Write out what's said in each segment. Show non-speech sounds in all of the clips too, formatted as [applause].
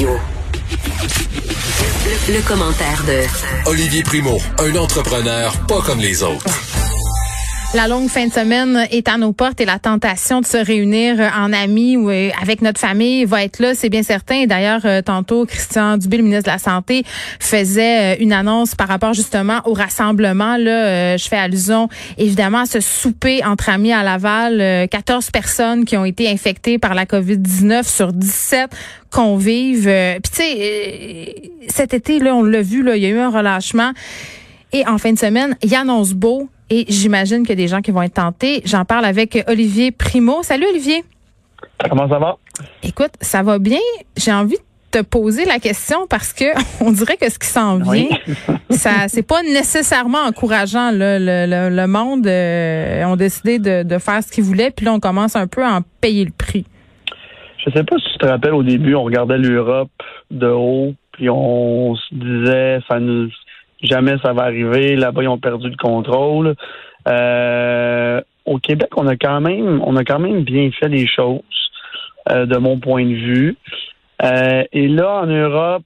Radio. Le, commentaire de Olivier Primo, un entrepreneur pas comme les autres. La longue fin de semaine est à nos portes et la tentation de se réunir en amis ou euh, avec notre famille va être là, c'est bien certain. D'ailleurs, euh, tantôt, Christian Dubé, le ministre de la Santé, faisait euh, une annonce par rapport justement au rassemblement. Là, je fais allusion évidemment à ce souper entre amis à Laval. 14 personnes qui ont été infectées par la COVID-19 sur 17 convives. Puis tu sais, cet été, là, on l'a vu, là, il y a eu un relâchement. Et en fin de semaine, Yann Beau et j'imagine qu'il y a des gens qui vont être tentés. J'en parle avec Olivier Primo. Salut Olivier. Comment ça va? Écoute, ça va bien. J'ai envie de te poser la question parce que [laughs] on dirait que ce qui s'en vient, ça c'est pas nécessairement encourageant. Le, le, monde euh, ont décidé de, de faire ce qu'ils voulaient, puis là on commence un peu à en payer le prix. Je sais pas si tu te rappelles au début, on regardait l'Europe de haut, puis on se disait ça nous jamais ça va arriver. Là-bas, ils ont perdu le contrôle. Euh, au Québec, on a quand même, on a quand même bien fait les choses, euh, de mon point de vue. Euh, et là, en Europe,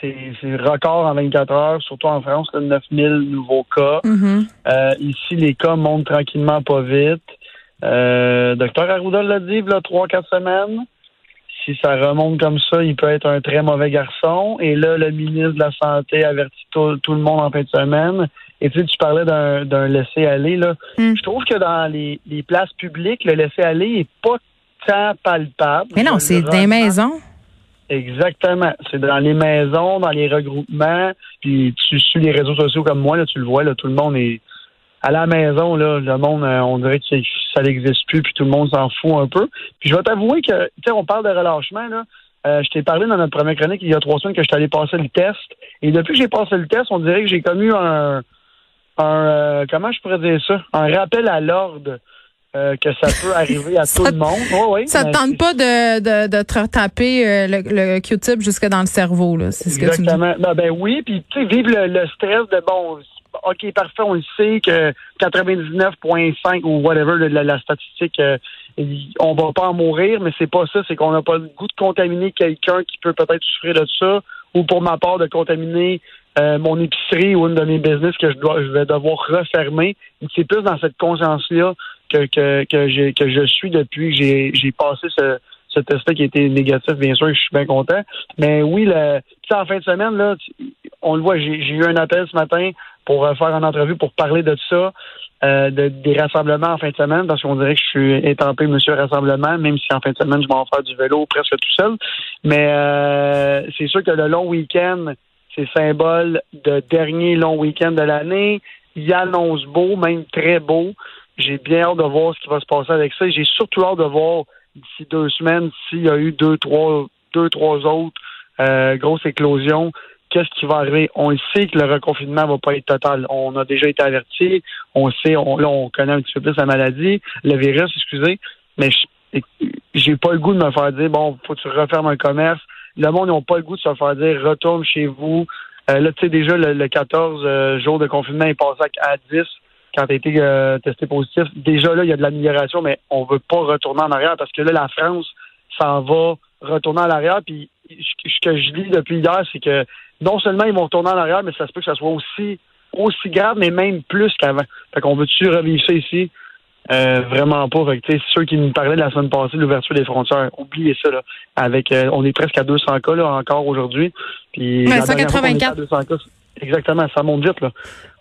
c'est record en 24 heures, surtout en France, 9000 nouveaux cas. Mm-hmm. ici, les cas montent tranquillement pas vite. Docteur Arruda l'a dit, il y a 3-4 semaines si ça remonte comme ça, il peut être un très mauvais garçon. Et là, le ministre de la Santé avertit tout, le monde en fin de semaine. Et tu sais, tu parlais d'un laisser-aller. là. Hmm. Je trouve que dans les, places publiques, le laisser-aller est pas tant palpable. Mais non, c'est des maisons. Exactement. C'est dans les maisons, dans les regroupements. Puis tu suis les réseaux sociaux comme moi, là, tu le vois, là, tout le monde est à la maison, là, le monde, euh, on dirait que ça n'existe plus, puis tout le monde s'en fout un peu. Puis je vais t'avouer que, tu sais, on parle de relâchement, là. Euh, je t'ai parlé dans notre première chronique il y a trois semaines que je suis allé passer le test. Et depuis que j'ai passé le test, on dirait que j'ai commis un, un euh, comment je pourrais dire ça? Un rappel à l'ordre. que ça peut arriver à [laughs] tout le monde. Oh, oui, ça ne tente pas de, de, de te retaper le, le Q-tip jusque dans le cerveau, là? C'est ce que tu ben, ben oui, puis tu sais, vivre le, le, stress de bon, OK, parfait, on le sait que 99,5 ou whatever, la, statistique, euh, on va pas en mourir, mais c'est pas ça, c'est qu'on n'a pas le goût de contaminer quelqu'un qui peut peut-être souffrir de ça, ou pour ma part, de contaminer euh, mon épicerie ou une de mes business que je dois je vais devoir refermer. C'est plus dans cette conscience-là que, que, que, que je suis depuis que j'ai, passé ce, test-là qui été négatif, bien sûr, je suis bien content. Mais oui, le, en fin de semaine, là, on le voit, j'ai eu un appel ce matin pour euh, faire une entrevue pour parler de ça, euh, de, des rassemblements en fin de semaine, parce qu'on dirait que je suis étampé monsieur rassemblement, même si en fin de semaine, je vais en faire du vélo presque tout seul. Mais euh, c'est sûr que le long week-end, c'est symbole de dernier long week-end de l'année. Il annonce beau, même très beau. J'ai bien hâte de voir ce qui va se passer avec ça. J'ai surtout hâte de voir d'ici deux semaines s'il y a eu deux, trois, deux, trois autres euh, grosses éclosions qu'est-ce qui va arriver? On sait que le reconfinement va pas être total. On a déjà été averti. On sait, on, là, on connaît un petit peu plus la maladie, le virus, excusez. Mais j'ai pas le goût de me faire dire, bon, faut que tu refermes un commerce. Le monde n'a pas le goût de se faire dire, retourne chez vous. Euh, là, tu sais, déjà, le, 14 euh, jours de confinement est passé à 10 quand tu as été euh, testé positif. Déjà, là, il y a de l'amélioration, mais on veut pas retourner en arrière parce que là, la France s'en va retourner en arrière. Puis, ce que je lis depuis hier, c'est que non seulement ils vont retourner en arrière, mais ça se peut que ça soit aussi aussi grave, mais même plus qu'avant. Fait qu'on veut-tu revivre ça ici? Euh, vraiment pas. Fait que, ceux qui nous parlaient de la semaine passée, l'ouverture des frontières, oubliez ça. Là. Avec, euh, on est presque à 200 cas là, encore aujourd'hui. Puis, mais 184. exactement, ça monte vite. Là.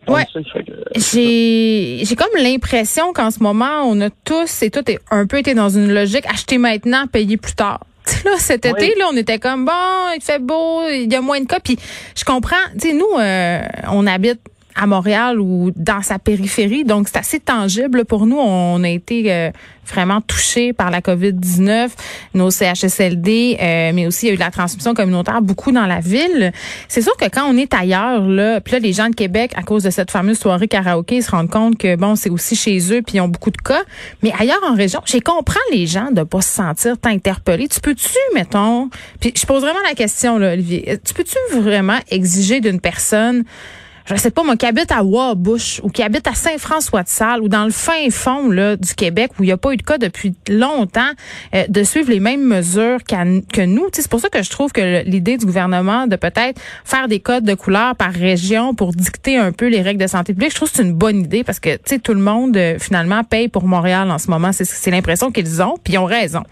Ouais. J'ai j'ai comme l'impression qu'en ce moment, on a tous et tout un peu été dans une logique acheter maintenant, payer plus tard. Là, cet été, là, on était comme bon, il fait beau, il y a moins de cas. Puis je comprends, tu sais, nous, euh, on habite à Montréal ou dans sa périphérie. Donc, c'est assez tangible pour nous. On a été euh, vraiment touchés par la COVID-19, nos CHSLD, euh, mais aussi il y a eu de la transmission communautaire beaucoup dans la ville. C'est sûr que quand on est ailleurs, là, puis là, les gens de Québec, à cause de cette fameuse soirée karaoké, ils se rendent compte que, bon, c'est aussi chez eux, puis ils ont beaucoup de cas. Mais ailleurs en région, j'ai comprends les gens de pas se sentir interpellés. Tu peux-tu, mettons, puis je pose vraiment la question, là, Olivier, tu peux-tu vraiment exiger d'une personne je sais pas, moi, qui habite à Wabush ou qui habite à Saint-François-de-Salle ou dans le fin fond là, du Québec où il n'y a pas eu de cas depuis longtemps, euh, de suivre les mêmes mesures que nous. C'est pour ça que je trouve que l'idée du gouvernement de peut-être faire des codes de couleur par région pour dicter un peu les règles de santé publique, je trouve que c'est une bonne idée parce que tout le monde, euh, finalement, paye pour Montréal en ce moment. C'est l'impression qu'ils ont, puis ils ont raison.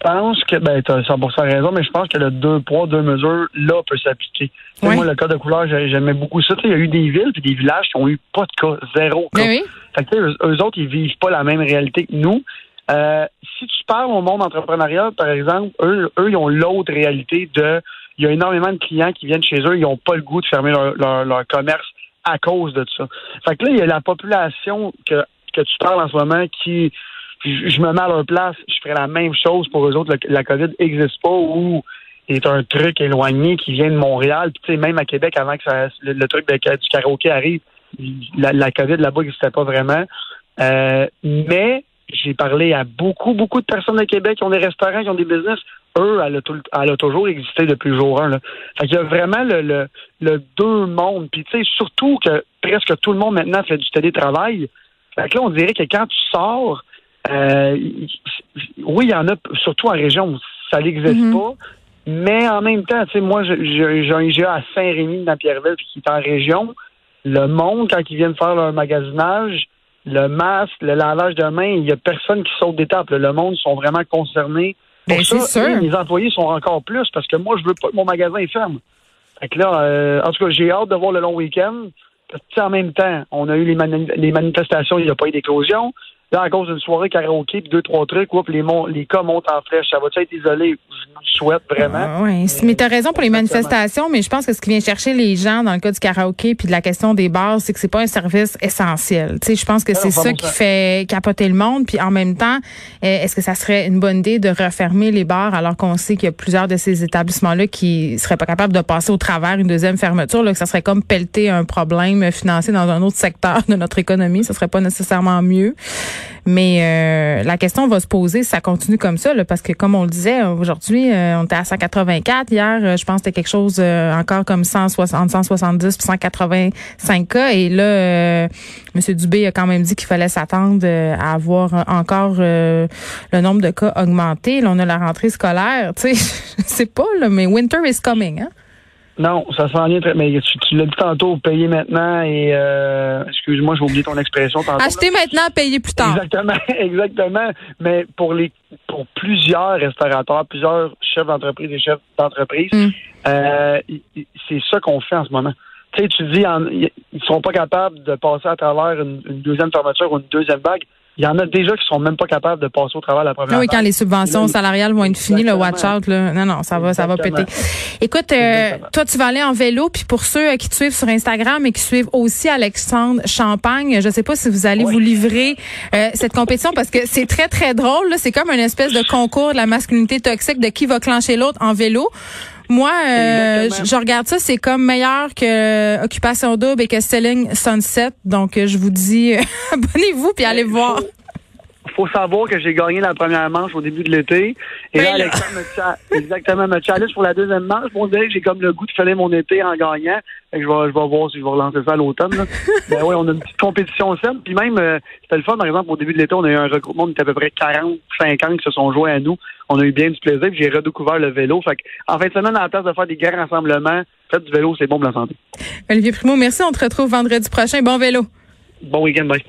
Je pense que, ben, tu as 100% raison, mais je pense que le deux poids, deux mesures, là, peut s'appliquer. Moi, le cas de couleur, j'aimais beaucoup ça. Il y a eu des villes puis des villages qui ont eu pas de cas, zéro cas. Oui. Fait que, eux, eux, autres, ils vivent pas la même réalité que nous. Euh, si tu parles au monde entrepreneurial, par exemple, eux, eux ils ont l'autre réalité de il y a énormément de clients qui viennent chez eux, ils n'ont pas le goût de fermer leur, leur, leur, commerce à cause de ça. Fait que là, il y a la population que, que tu parles en ce moment qui je, me mets à leur place, je ferais la même chose pour eux autres. la COVID n'existe pas ou est un truc éloigné qui vient de Montréal. Puis, tu sais, même à Québec, avant que ça, le, truc du karaoké arrive, la, COVID là-bas n'existait pas vraiment. Euh, mais j'ai parlé à beaucoup, beaucoup de personnes de Québec qui ont des restaurants, qui ont des business. Eux, elle a, tout, elle a toujours existé depuis jour 1. Là. Fait qu'il y a vraiment le deux mondes. Puis, tu sais, surtout que presque tout le monde maintenant fait du télétravail. Fait que là, on dirait que quand tu sors, euh, oui, il y en a, surtout en région, ça n'existe mhm. pas. Mais en même temps, tu sais, moi, j'ai un IGA à Saint-Rémy, dans Pierreville, qui est en région. Le monde, quand ils viennent faire leur magasinage, le masque, le lavage de main, il n'y a personne qui saute d'étape. Le monde sont vraiment concernés. Ben, c'est sûr. les employés sont encore plus parce que moi, je veux pas que mon magasin ferme. Fait que là, euh, en tout cas, j'ai hâte de voir le long week-end. en même temps, on a eu les, les manifestations, il n'y a pas eu d'éclosion. Là, à cause d'une soirée karaoké, puis deux, trois trucs, oups, les, les cas montent en flèche. Ça va être isolé? Je souhaite vraiment. Ah, oui, mais tu as raison pour les manifestations, mais je pense que ce qui vient chercher les gens dans le cas du karaoké puis de la question des bars, c'est que c'est pas un service essentiel. Tu sais, je pense que c'est ça qui fait capoter le monde. Puis en même temps, eh, est-ce que ça serait une bonne idée de refermer les bars alors qu'on sait qu'il y a plusieurs de ces établissements-là qui seraient pas capables de passer au travers une deuxième fermeture, là, que ça serait comme pelleter un problème financier dans un autre secteur de notre économie? Ce serait pas nécessairement mieux. Mais euh, la question va se poser si ça continue comme ça, là, parce que comme on le disait, aujourd'hui, euh, on était à 184. Hier, euh, je pense que c'était quelque chose encore comme 160, 170 puis 185 cas. Et là, M. Dubé a quand même dit qu'il fallait s'attendre à avoir encore le nombre de cas augmenté. Là, on a la rentrée scolaire. [laughs] Tu sais, je sais pas, là, mais winter is coming, hein? Non, ça s'en vient très. Mais tu, l'as dit tantôt, payer maintenant et euh, excuse-moi, j'ai oublié ton expression tantôt. Acheter maintenant, payer plus tard. Exactement, [laughs] exactement. Mais pour les pour plusieurs restaurateurs, plusieurs chefs d'entreprise et chefs d'entreprise, mm. euh, c'est ça qu'on fait en ce moment. Tu sais, tu dis, ils sont pas capables de passer à travers une, une deuxième fermeture ou une deuxième vague. Il y en a déjà qui sont même pas capables de passer au travail la première ah Oui, quand les subventions salariales vont être finies, le watch out, là. Non, non, ça va, ça va péter. Écoute, euh, toi, tu vas aller en vélo, puis pour ceux euh, qui te suivent sur Instagram et qui suivent aussi Alexandre Champagne, je sais pas si vous allez vous livrer euh, cette compétition parce que c'est très, très drôle. C'est comme une espèce de concours de la masculinité toxique de qui va clencher l'autre en vélo. Moi, euh, je regarde ça, c'est comme meilleur que Occupation Double et que Selling Sunset. Donc, je vous dis, [laughs] abonnez-vous puis allez voir faut savoir que j'ai gagné la première manche au début de l'été. Et là, Alexandre me, exactement, me challenge pour la deuxième manche. Bon, que j'ai comme le goût de faire mon été en gagnant. Et je vais, je vais voir si je vais relancer ça à l'automne. [laughs] ben oui, on a une petite compétition saine. Puis même, euh, c'était le fun, par exemple, au début de l'été, on a eu un regroupement, on était à peu près 40, 50 qui se sont joués à nous. On a eu bien du plaisir, puis j'ai redécouvert le vélo. Fait en fin de semaine, à la place de faire des grands rassemblements, faites du vélo, c'est bon pour la santé. Olivier Primo, merci. On te retrouve vendredi prochain. Bon vélo. Bon week-end, bye.